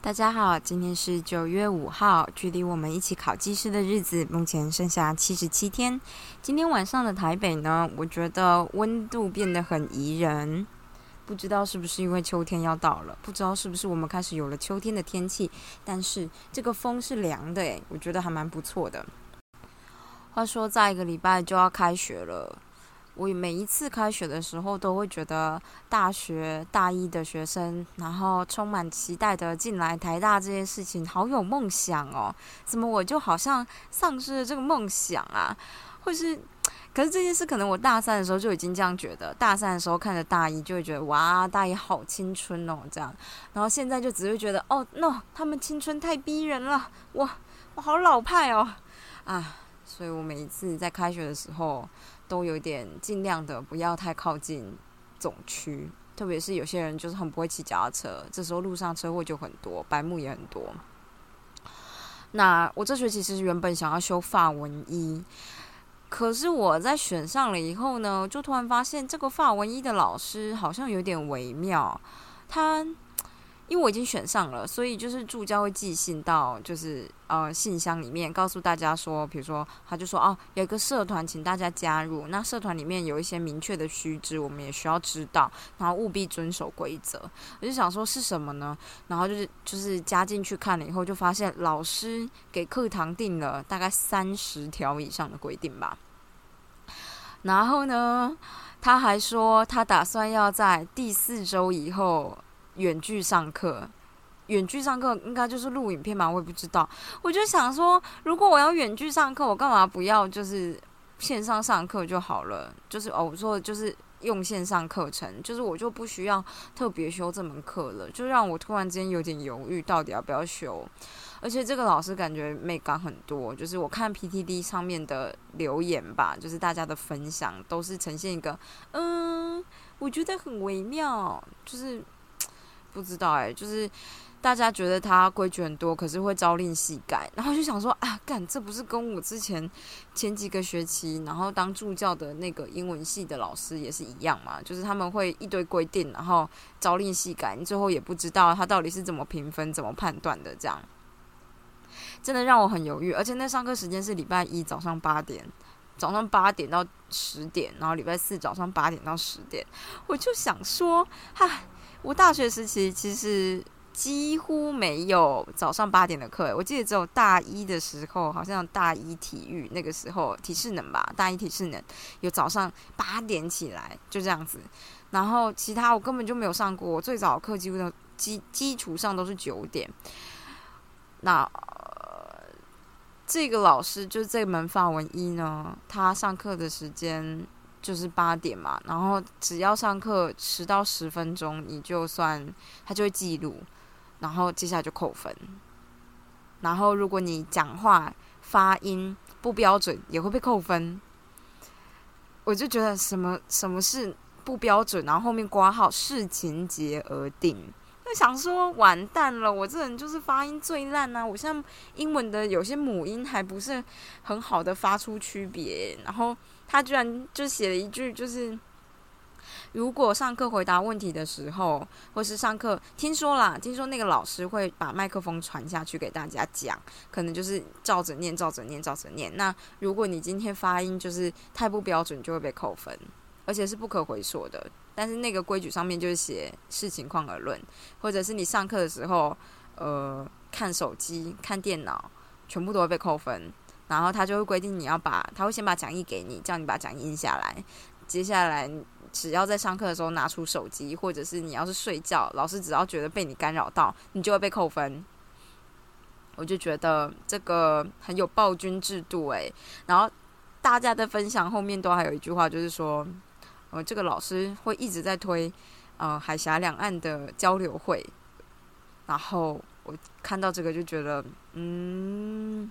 大家好，今天是九月五号，距离我们一起考技师的日子目前剩下七十七天。今天晚上的台北呢，我觉得温度变得很宜人，不知道是不是因为秋天要到了，不知道是不是我们开始有了秋天的天气，但是这个风是凉的诶，我觉得还蛮不错的。话说，再一个礼拜就要开学了。我每一次开学的时候，都会觉得大学大一的学生，然后充满期待的进来台大这件事情，好有梦想哦。怎么我就好像丧失了这个梦想啊？或是，可是这件事可能我大三的时候就已经这样觉得。大三的时候看着大一，就会觉得哇，大一好青春哦，这样。然后现在就只会觉得哦，no，他们青春太逼人了，我我好老派哦，啊。所以我每一次在开学的时候，都有点尽量的不要太靠近总区，特别是有些人就是很不会骑脚踏车，这时候路上车祸就很多，白目也很多。那我这学期其实原本想要修法文一，可是我在选上了以后呢，就突然发现这个法文一的老师好像有点微妙，他。因为我已经选上了，所以就是助教会寄信到，就是呃信箱里面告诉大家说，比如说他就说哦，有一个社团，请大家加入。那社团里面有一些明确的须知，我们也需要知道，然后务必遵守规则。我就想说是什么呢？然后就是就是加进去看了以后，就发现老师给课堂定了大概三十条以上的规定吧。然后呢，他还说他打算要在第四周以后。远距上课，远距上课应该就是录影片嘛？我也不知道。我就想说，如果我要远距上课，我干嘛不要就是线上上课就好了？就是哦，我说就是用线上课程，就是我就不需要特别修这门课了。就让我突然间有点犹豫，到底要不要修？而且这个老师感觉美感很多，就是我看 PTD 上面的留言吧，就是大家的分享都是呈现一个，嗯，我觉得很微妙，就是。不知道哎，就是大家觉得他规矩很多，可是会朝令夕改，然后就想说啊，干这不是跟我之前前几个学期，然后当助教的那个英文系的老师也是一样嘛？就是他们会一堆规定，然后朝令夕改，你最后也不知道他到底是怎么评分、怎么判断的，这样真的让我很犹豫。而且那上课时间是礼拜一早上八点，早上八点到十点，然后礼拜四早上八点到十点，我就想说，哈。我大学时期其实几乎没有早上八点的课，我记得只有大一的时候，好像大一体育那个时候体适能吧，大一体适能有早上八点起来就这样子，然后其他我根本就没有上过，我最早课几乎都基基础上都是九点。那这个老师就是这门法文一呢，他上课的时间。就是八点嘛，然后只要上课迟到十分钟，你就算他就会记录，然后接下来就扣分。然后如果你讲话发音不标准，也会被扣分。我就觉得什么什么是不标准，然后后面挂号视情节而定，就想说完蛋了，我这人就是发音最烂啊！我像英文的有些母音还不是很好的发出区别，然后。他居然就写了一句，就是如果上课回答问题的时候，或是上课听说啦，听说那个老师会把麦克风传下去给大家讲，可能就是照着念，照着念，照着念。那如果你今天发音就是太不标准，就会被扣分，而且是不可回溯的。但是那个规矩上面就是写视情况而论，或者是你上课的时候，呃，看手机、看电脑，全部都会被扣分。然后他就会规定你要把，他会先把讲义给你，叫你把讲义印下来。接下来只要在上课的时候拿出手机，或者是你要是睡觉，老师只要觉得被你干扰到，你就会被扣分。我就觉得这个很有暴君制度诶。然后大家的分享后面都还有一句话，就是说，呃，这个老师会一直在推呃海峡两岸的交流会。然后我看到这个就觉得，嗯。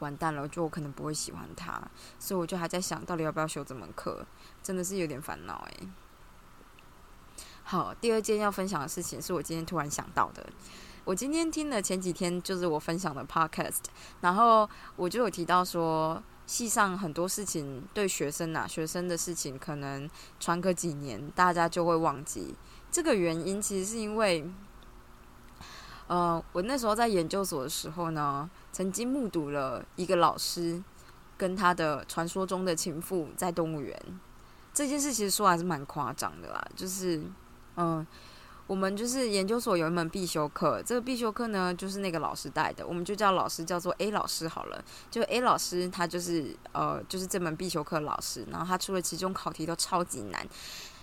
完蛋了，就我可能不会喜欢他，所以我就还在想到底要不要修这门课，真的是有点烦恼诶。好，第二件要分享的事情是我今天突然想到的。我今天听了前几天就是我分享的 podcast，然后我就有提到说，系上很多事情对学生啊，学生的事情可能传个几年，大家就会忘记。这个原因其实是因为，呃，我那时候在研究所的时候呢，曾经目睹了一个老师跟他的传说中的情妇在动物园。这件事其实说还是蛮夸张的啦，就是，嗯。我们就是研究所有一门必修课，这个必修课呢，就是那个老师带的，我们就叫老师叫做 A 老师好了。就 A 老师，他就是呃，就是这门必修课老师，然后他出的期中考题都超级难。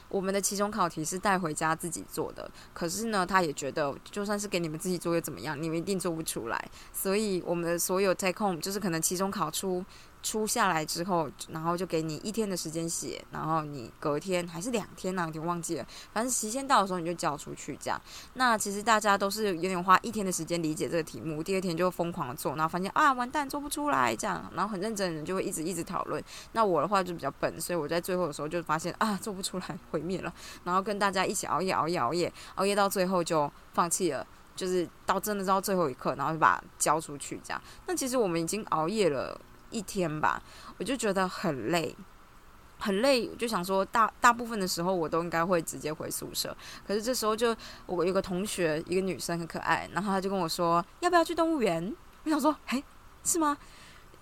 我们的期中考题是带回家自己做的，可是呢，他也觉得就算是给你们自己做又怎么样，你们一定做不出来。所以我们的所有 take home 就是可能期中考出。出下来之后，然后就给你一天的时间写，然后你隔天还是两天呢？有点忘记了。反正期限到的时候你就交出去，这样。那其实大家都是有点花一天的时间理解这个题目，第二天就疯狂的做，然后发现啊完蛋做不出来这样，然后很认真的人就会一直一直讨论。那我的话就比较笨，所以我在最后的时候就发现啊做不出来毁灭了，然后跟大家一起熬夜熬夜熬夜熬夜到最后就放弃了，就是到真的到最后一刻，然后就把交出去这样。那其实我们已经熬夜了。一天吧，我就觉得很累，很累，就想说大大部分的时候我都应该会直接回宿舍。可是这时候就我有个同学，一个女生很可爱，然后她就跟我说要不要去动物园？我想说，诶，是吗？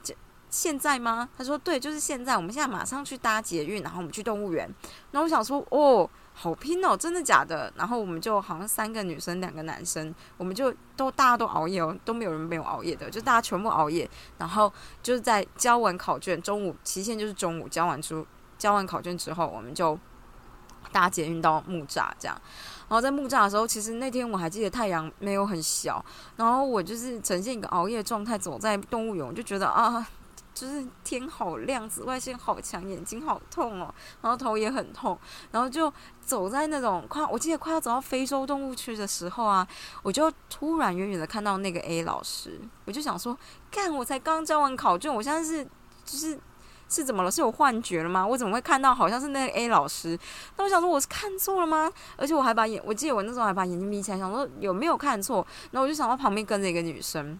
这现在吗？她说对，就是现在，我们现在马上去搭捷运，然后我们去动物园。然后我想说，哦。好拼哦，真的假的？然后我们就好像三个女生，两个男生，我们就都大家都熬夜哦，都没有人没有熬夜的，就大家全部熬夜。然后就是在交完考卷，中午期限就是中午交完出交完考卷之后，我们就搭捷运到木栅这样。然后在木栅的时候，其实那天我还记得太阳没有很小，然后我就是呈现一个熬夜状态，走在动物园，我就觉得啊。就是天好亮，紫外线好强，眼睛好痛哦，然后头也很痛，然后就走在那种快，我记得快要走到非洲动物区的时候啊，我就突然远远的看到那个 A 老师，我就想说，干，我才刚交完考卷，我现在是就是是怎么了？是有幻觉了吗？我怎么会看到好像是那个 A 老师？那我想说我是看错了吗？而且我还把眼，我记得我那时候还把眼睛眯起来，想说有没有看错？然后我就想到旁边跟着一个女生。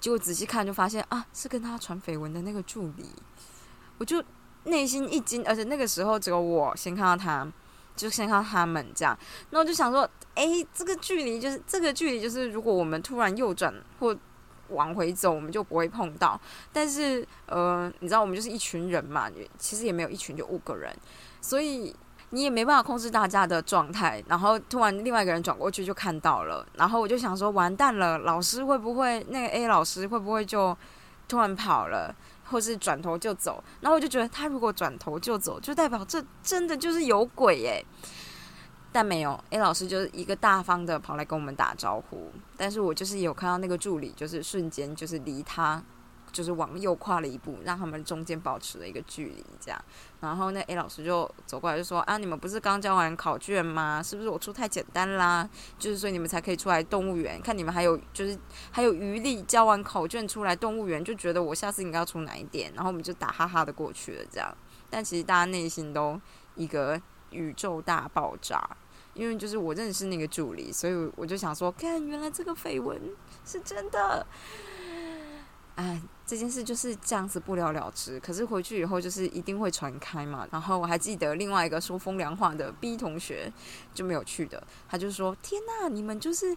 结果仔细看就发现啊，是跟他传绯闻的那个助理，我就内心一惊，而且那个时候只有我先看到他，就先看到他们这样，那我就想说，哎，这个距离就是这个距离就是，如果我们突然右转或往回走，我们就不会碰到。但是呃，你知道我们就是一群人嘛，其实也没有一群，就五个人，所以。你也没办法控制大家的状态，然后突然另外一个人转过去就看到了，然后我就想说完蛋了，老师会不会那个 A 老师会不会就突然跑了，或是转头就走？然后我就觉得他如果转头就走，就代表这真的就是有鬼耶。但没有 A 老师就是一个大方的跑来跟我们打招呼，但是我就是有看到那个助理就是瞬间就是离他。就是往右跨了一步，让他们中间保持了一个距离，这样。然后那 A 老师就走过来就说：“啊，你们不是刚交完考卷吗？是不是我出太简单啦？就是所以你们才可以出来动物园，看你们还有就是还有余力交完考卷出来动物园，就觉得我下次应该要出难一点。然后我们就打哈哈的过去了，这样。但其实大家内心都一个宇宙大爆炸，因为就是我认识那个助理，所以我就想说，看原来这个绯闻是真的。”哎，这件事就是这样子不了了之。可是回去以后就是一定会传开嘛。然后我还记得另外一个说风凉话的 B 同学就没有去的，他就说：“天呐，你们就是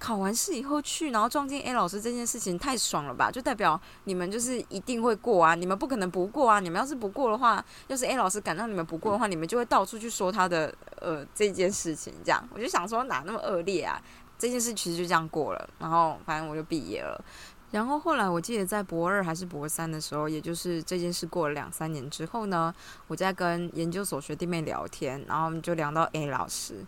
考完试以后去，然后撞见 A 老师这件事情太爽了吧？就代表你们就是一定会过啊！你们不可能不过啊！你们要是不过的话，要是 A 老师敢让你们不过的话，你们就会到处去说他的呃这件事情。这样我就想说哪那么恶劣啊？这件事其实就这样过了，然后反正我就毕业了。”然后后来，我记得在博二还是博三的时候，也就是这件事过了两三年之后呢，我在跟研究所学弟妹聊天，然后我们就聊到 A 老师，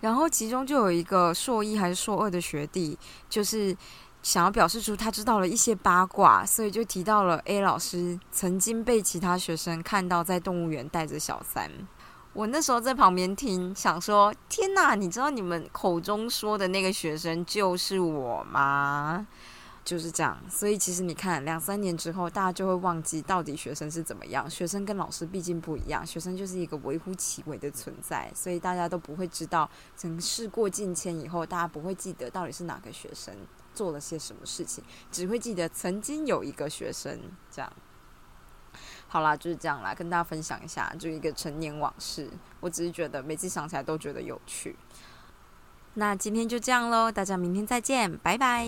然后其中就有一个硕一还是硕二的学弟，就是想要表示出他知道了一些八卦，所以就提到了 A 老师曾经被其他学生看到在动物园带着小三。我那时候在旁边听，想说：天哪，你知道你们口中说的那个学生就是我吗？就是这样。所以其实你看，两三年之后，大家就会忘记到底学生是怎么样。学生跟老师毕竟不一样，学生就是一个微乎其微的存在，所以大家都不会知道。等事过境迁以后，大家不会记得到底是哪个学生做了些什么事情，只会记得曾经有一个学生这样。好啦，就是这样啦，跟大家分享一下，就一个成年往事。我只是觉得每次想起来都觉得有趣。那今天就这样喽大家明天再见拜拜。